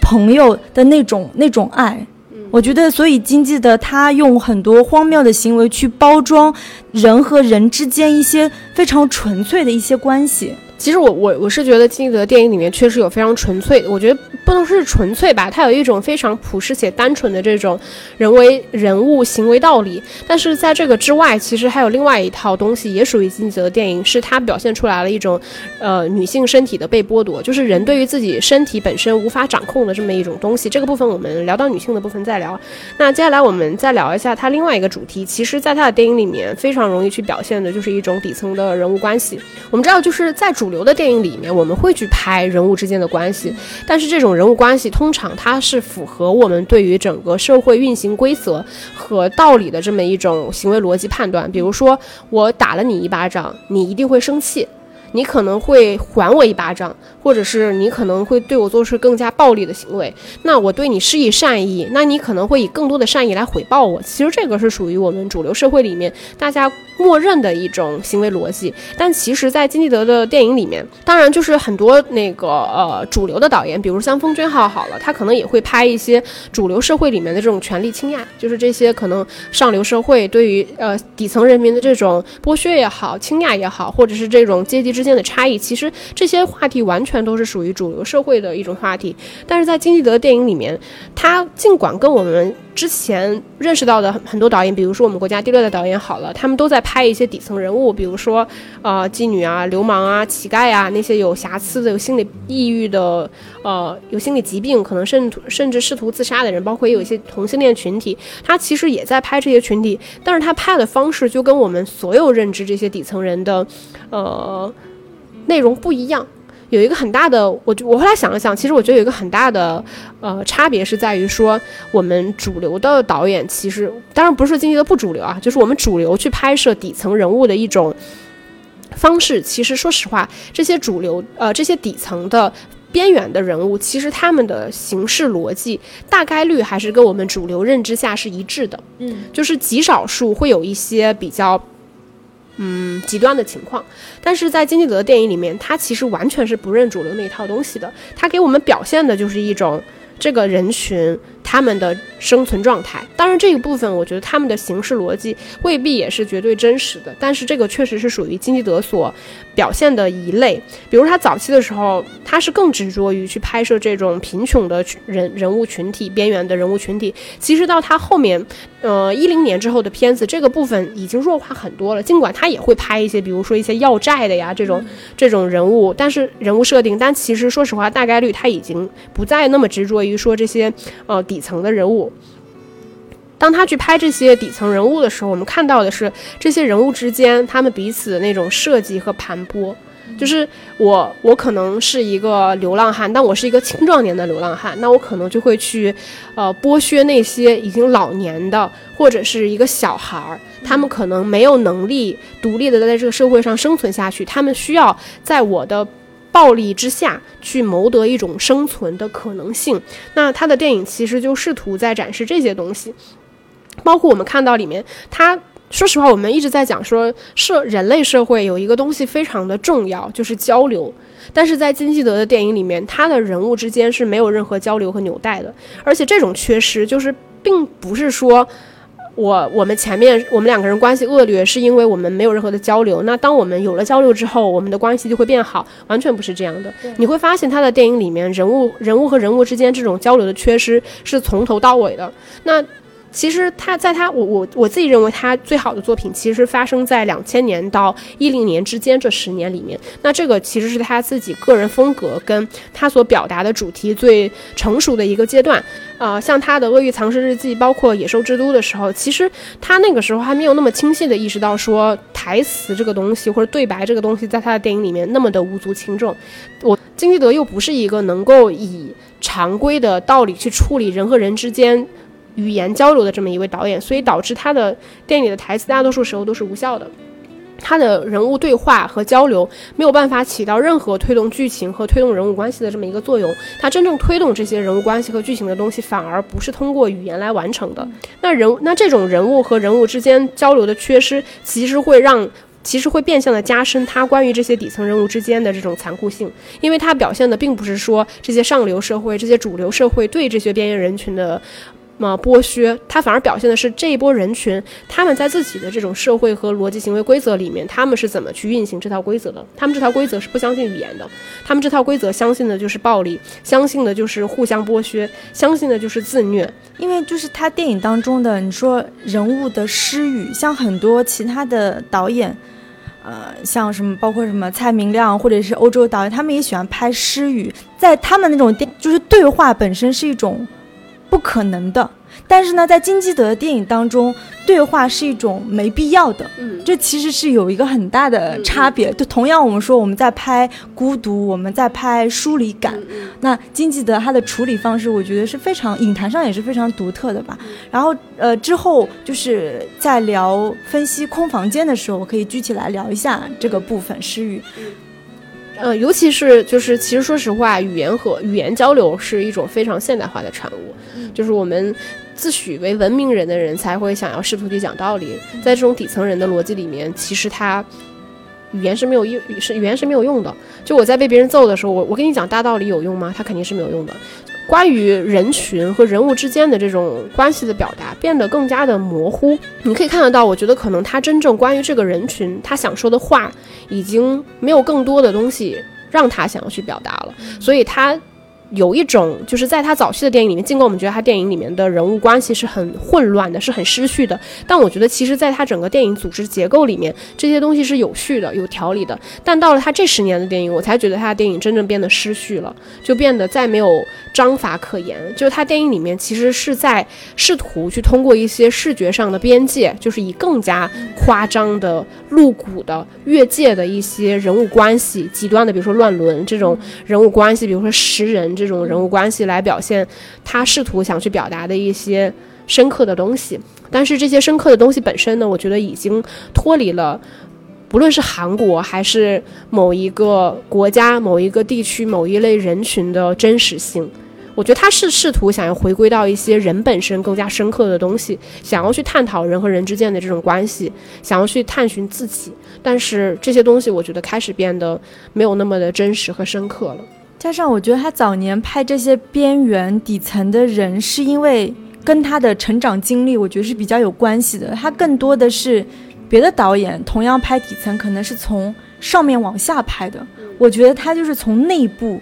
朋友的那种那种爱。我觉得，所以经济的他用很多荒谬的行为去包装人和人之间一些非常纯粹的一些关系。其实我我我是觉得金泽电影里面确实有非常纯粹，我觉得不能说是纯粹吧，它有一种非常朴实且单纯的这种人为人物行为道理。但是在这个之外，其实还有另外一套东西，也属于金泽的电影，是它表现出来了一种，呃，女性身体的被剥夺，就是人对于自己身体本身无法掌控的这么一种东西。这个部分我们聊到女性的部分再聊。那接下来我们再聊一下它另外一个主题，其实在他的电影里面非常容易去表现的就是一种底层的人物关系。我们知道就是在主。流的电影里面，我们会去拍人物之间的关系，但是这种人物关系通常它是符合我们对于整个社会运行规则和道理的这么一种行为逻辑判断。比如说，我打了你一巴掌，你一定会生气，你可能会还我一巴掌。或者是你可能会对我做出更加暴力的行为，那我对你施以善意，那你可能会以更多的善意来回报我。其实这个是属于我们主流社会里面大家默认的一种行为逻辑。但其实，在金基德的电影里面，当然就是很多那个呃主流的导演，比如像封俊昊好了，他可能也会拍一些主流社会里面的这种权力倾轧，就是这些可能上流社会对于呃底层人民的这种剥削也好、倾轧也好，或者是这种阶级之之间的差异，其实这些话题完全。都是属于主流社会的一种话题，但是在金基德电影里面，他尽管跟我们。之前认识到的很很多导演，比如说我们国家第六代导演好了，他们都在拍一些底层人物，比如说，呃，妓女啊、流氓啊、乞丐啊，那些有瑕疵的、有心理抑郁的、呃，有心理疾病，可能甚甚至试图自杀的人，包括也有一些同性恋群体，他其实也在拍这些群体，但是他拍的方式就跟我们所有认知这些底层人的，呃，内容不一样。有一个很大的，我我后来想了想，其实我觉得有一个很大的，呃，差别是在于说，我们主流的导演其实，当然不是说经济的不主流啊，就是我们主流去拍摄底层人物的一种方式。其实说实话，这些主流，呃，这些底层的边缘的人物，其实他们的形式逻辑大概率还是跟我们主流认知下是一致的。嗯，就是极少数会有一些比较。嗯，极端的情况，但是在金基德的电影里面，他其实完全是不认主流那一套东西的，他给我们表现的就是一种这个人群。他们的生存状态，当然这一部分，我觉得他们的形式逻辑未必也是绝对真实的，但是这个确实是属于金基德所表现的一类。比如他早期的时候，他是更执着于去拍摄这种贫穷的人人物群体、边缘的人物群体。其实到他后面，呃，一零年之后的片子，这个部分已经弱化很多了。尽管他也会拍一些，比如说一些要债的呀这种这种人物，但是人物设定，但其实说实话，大概率他已经不再那么执着于说这些，呃。底层的人物，当他去拍这些底层人物的时候，我们看到的是这些人物之间他们彼此的那种设计和盘剥。就是我，我可能是一个流浪汉，但我是一个青壮年的流浪汉，那我可能就会去，呃，剥削那些已经老年的或者是一个小孩儿，他们可能没有能力独立的在这个社会上生存下去，他们需要在我的。暴力之下去谋得一种生存的可能性，那他的电影其实就试图在展示这些东西，包括我们看到里面他说实话，我们一直在讲说社人类社会有一个东西非常的重要，就是交流。但是在金基德的电影里面，他的人物之间是没有任何交流和纽带的，而且这种缺失就是并不是说。我我们前面我们两个人关系恶劣，是因为我们没有任何的交流。那当我们有了交流之后，我们的关系就会变好，完全不是这样的。你会发现他的电影里面人物人物和人物之间这种交流的缺失是从头到尾的。那。其实他在他我我我自己认为他最好的作品其实发生在两千年到一零年之间这十年里面。那这个其实是他自己个人风格跟他所表达的主题最成熟的一个阶段。呃，像他的《鳄鱼藏尸日记》包括《野兽之都》的时候，其实他那个时候还没有那么清晰的意识到说台词这个东西或者对白这个东西在他的电影里面那么的无足轻重。我金基德又不是一个能够以常规的道理去处理人和人之间。语言交流的这么一位导演，所以导致他的电影里的台词大多数时候都是无效的，他的人物对话和交流没有办法起到任何推动剧情和推动人物关系的这么一个作用。他真正推动这些人物关系和剧情的东西，反而不是通过语言来完成的。那人那这种人物和人物之间交流的缺失，其实会让。其实会变相的加深他关于这些底层人物之间的这种残酷性，因为他表现的并不是说这些上流社会、这些主流社会对这些边缘人群的。么剥削，他反而表现的是这一波人群，他们在自己的这种社会和逻辑行为规则里面，他们是怎么去运行这套规则的？他们这套规则是不相信语言的，他们这套规则相信的就是暴力，相信的就是互相剥削，相信的就是自虐。因为就是他电影当中的你说人物的失语，像很多其他的导演，呃，像什么包括什么蔡明亮或者是欧洲导演，他们也喜欢拍失语，在他们那种电就是对话本身是一种。不可能的，但是呢，在金基德的电影当中，对话是一种没必要的。嗯，这其实是有一个很大的差别。就同样，我们说我们在拍孤独，我们在拍疏离感。那金基德他的处理方式，我觉得是非常影坛上也是非常独特的吧。然后，呃，之后就是在聊分析空房间的时候，我可以具体来聊一下这个部分诗语。呃，尤其是就是，其实说实话，语言和语言交流是一种非常现代化的产物。就是我们自诩为文明人的人才会想要试图去讲道理，在这种底层人的逻辑里面，其实他语言是没有用，是语言是没有用的。就我在被别人揍的时候，我我跟你讲大道理有用吗？他肯定是没有用的。关于人群和人物之间的这种关系的表达变得更加的模糊。你可以看得到，我觉得可能他真正关于这个人群他想说的话，已经没有更多的东西让他想要去表达了，所以他。有一种，就是在他早期的电影里面，尽管我们觉得他电影里面的人物关系是很混乱的，是很失序的，但我觉得其实在他整个电影组织结构里面，这些东西是有序的、有条理的。但到了他这十年的电影，我才觉得他的电影真正变得失序了，就变得再没有章法可言。就是他电影里面其实是在试图去通过一些视觉上的边界，就是以更加夸张的、露骨的、越界的一些人物关系，极端的，比如说乱伦这种人物关系，比如说食人。这种人物关系来表现他试图想去表达的一些深刻的东西，但是这些深刻的东西本身呢，我觉得已经脱离了，不论是韩国还是某一个国家、某一个地区、某一类人群的真实性。我觉得他是试图想要回归到一些人本身更加深刻的东西，想要去探讨人和人之间的这种关系，想要去探寻自己。但是这些东西，我觉得开始变得没有那么的真实和深刻了。加上，我觉得他早年拍这些边缘底层的人，是因为跟他的成长经历，我觉得是比较有关系的。他更多的是别的导演同样拍底层，可能是从上面往下拍的。我觉得他就是从内部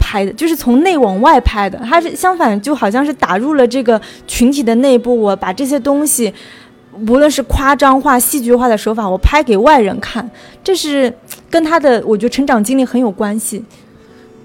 拍的，就是从内往外拍的。他是相反，就好像是打入了这个群体的内部，我把这些东西，无论是夸张化、戏剧化的手法，我拍给外人看，这是跟他的我觉得成长经历很有关系。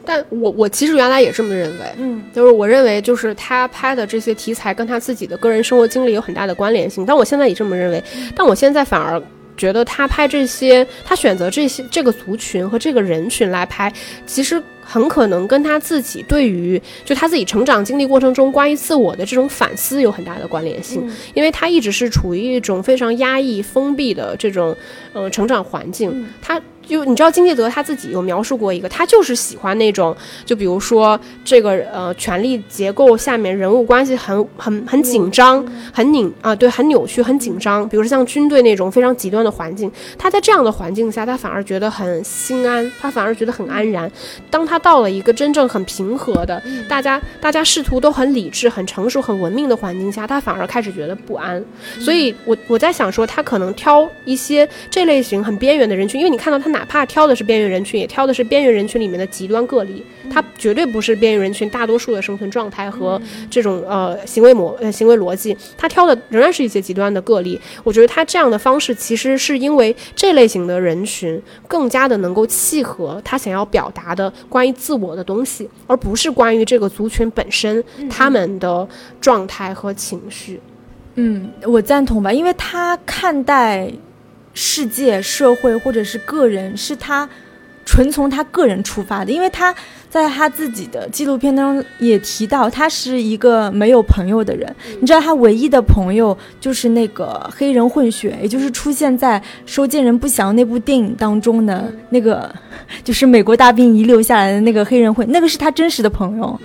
但我我其实原来也这么认为，嗯，就是我认为就是他拍的这些题材跟他自己的个人生活经历有很大的关联性。但我现在也这么认为，但我现在反而觉得他拍这些，他选择这些这个族群和这个人群来拍，其实很可能跟他自己对于就他自己成长经历过程中关于自我的这种反思有很大的关联性，因为他一直是处于一种非常压抑、封闭的这种呃成长环境，他。就你知道金基德他自己有描述过一个，他就是喜欢那种，就比如说这个呃权力结构下面人物关系很很很紧张，很拧啊，对，很扭曲，很紧张。比如说像军队那种非常极端的环境，他在这样的环境下，他反而觉得很心安，他反而觉得很安然。当他到了一个真正很平和的，大家大家试图都很理智、很成熟、很文明的环境下，他反而开始觉得不安。所以，我我在想说，他可能挑一些这类型很边缘的人群，因为你看到他哪怕挑的是边缘人群，也挑的是边缘人群里面的极端个例，他绝对不是边缘人群大多数的生存状态和这种呃行为模呃行为逻辑，他挑的仍然是一些极端的个例。我觉得他这样的方式，其实是因为这类型的人群更加的能够契合他想要表达的关于自我的东西，而不是关于这个族群本身他们的状态和情绪。嗯，我赞同吧，因为他看待。世界、社会或者是个人，是他纯从他个人出发的，因为他在他自己的纪录片当中也提到，他是一个没有朋友的人。你知道，他唯一的朋友就是那个黑人混血，也就是出现在《收件人不详》那部电影当中的那个，就是美国大兵遗留下来的那个黑人混，那个是他真实的朋友。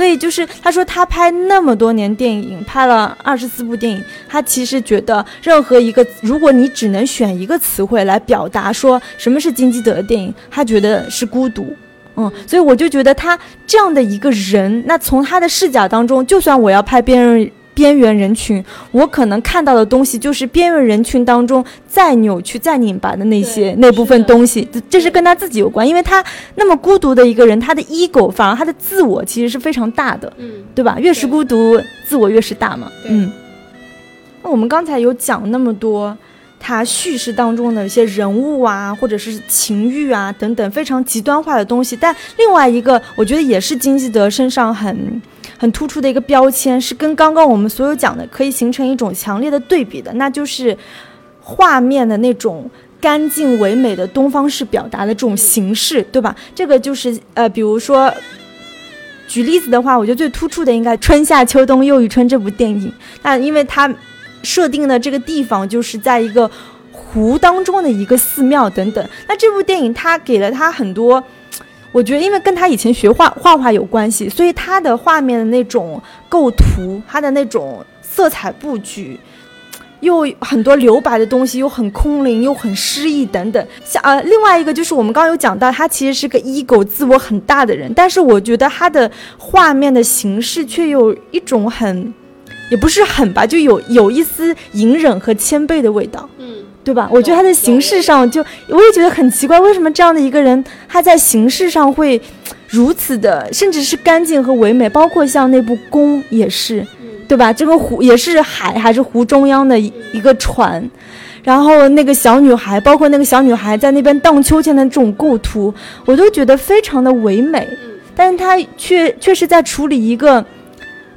所以就是他说他拍那么多年电影，拍了二十四部电影，他其实觉得任何一个，如果你只能选一个词汇来表达说什么是金基德的电影，他觉得是孤独。嗯，所以我就觉得他这样的一个人，那从他的视角当中，就算我要拍别人。边缘人群，我可能看到的东西就是边缘人群当中再扭曲、再拧巴的那些那部分东西，这是跟他自己有关，因为他那么孤独的一个人，他的 ego 反而他的自我其实是非常大的，嗯，对吧？越是孤独，自我越是大嘛，嗯。那我们刚才有讲那么多，他叙事当中的一些人物啊，或者是情欲啊等等非常极端化的东西，但另外一个，我觉得也是金基德身上很。很突出的一个标签是跟刚刚我们所有讲的可以形成一种强烈的对比的，那就是画面的那种干净唯美的东方式表达的这种形式，对吧？这个就是呃，比如说举例子的话，我觉得最突出的应该《春夏秋冬又一春》这部电影，那因为它设定的这个地方就是在一个湖当中的一个寺庙等等，那这部电影它给了它很多。我觉得，因为跟他以前学画画画有关系，所以他的画面的那种构图，他的那种色彩布局，又很多留白的东西，又很空灵，又很诗意等等。像呃，另外一个就是我们刚刚有讲到，他其实是个 ego 自我很大的人，但是我觉得他的画面的形式却有一种很，也不是很吧，就有有一丝隐忍和谦卑的味道。嗯。对吧？我觉得他在形式上就，我也觉得很奇怪，为什么这样的一个人，他在形式上会如此的，甚至是干净和唯美，包括像那部宫也是，对吧？这个湖也是海，还是湖中央的一个船，然后那个小女孩，包括那个小女孩在那边荡秋千的这种构图，我都觉得非常的唯美，但是他却却是在处理一个。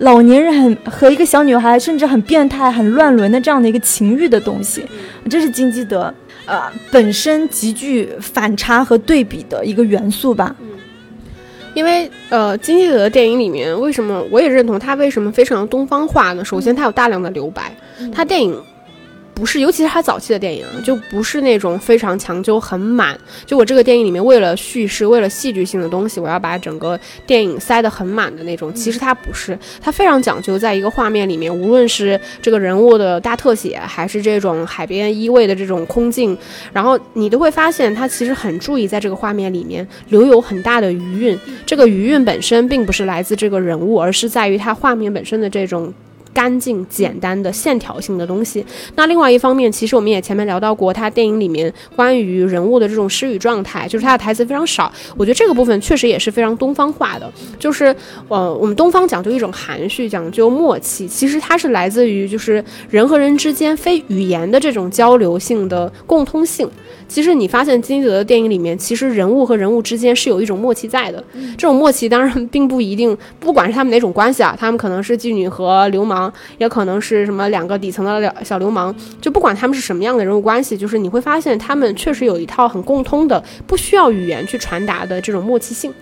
老年人很和一个小女孩，甚至很变态、很乱伦的这样的一个情欲的东西，这是金基德呃本身极具反差和对比的一个元素吧。嗯，因为呃金基德的电影里面，为什么我也认同他为什么非常东方化呢？首先，他有大量的留白，他电影。不是，尤其是他早期的电影，就不是那种非常强就很满。就我这个电影里面，为了叙事，为了戏剧性的东西，我要把整个电影塞得很满的那种。其实他不是，他非常讲究，在一个画面里面，无论是这个人物的大特写，还是这种海边依偎的这种空镜，然后你都会发现，他其实很注意在这个画面里面留有很大的余韵。这个余韵本身并不是来自这个人物，而是在于他画面本身的这种。干净简单的线条性的东西。那另外一方面，其实我们也前面聊到过，他电影里面关于人物的这种失语状态，就是他的台词非常少。我觉得这个部分确实也是非常东方化的，就是呃，我们东方讲究一种含蓄，讲究默契，其实它是来自于就是人和人之间非语言的这种交流性的共通性。其实你发现金基德的电影里面，其实人物和人物之间是有一种默契在的。这种默契当然并不一定，不管是他们哪种关系啊，他们可能是妓女和流氓。也可能是什么两个底层的小流氓，就不管他们是什么样的人物关系，就是你会发现他们确实有一套很共通的、不需要语言去传达的这种默契性。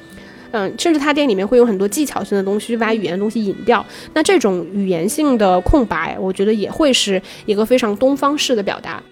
嗯，甚至他电影里面会有很多技巧性的东西，去把语言的东西引掉。那这种语言性的空白，我觉得也会是一个非常东方式的表达。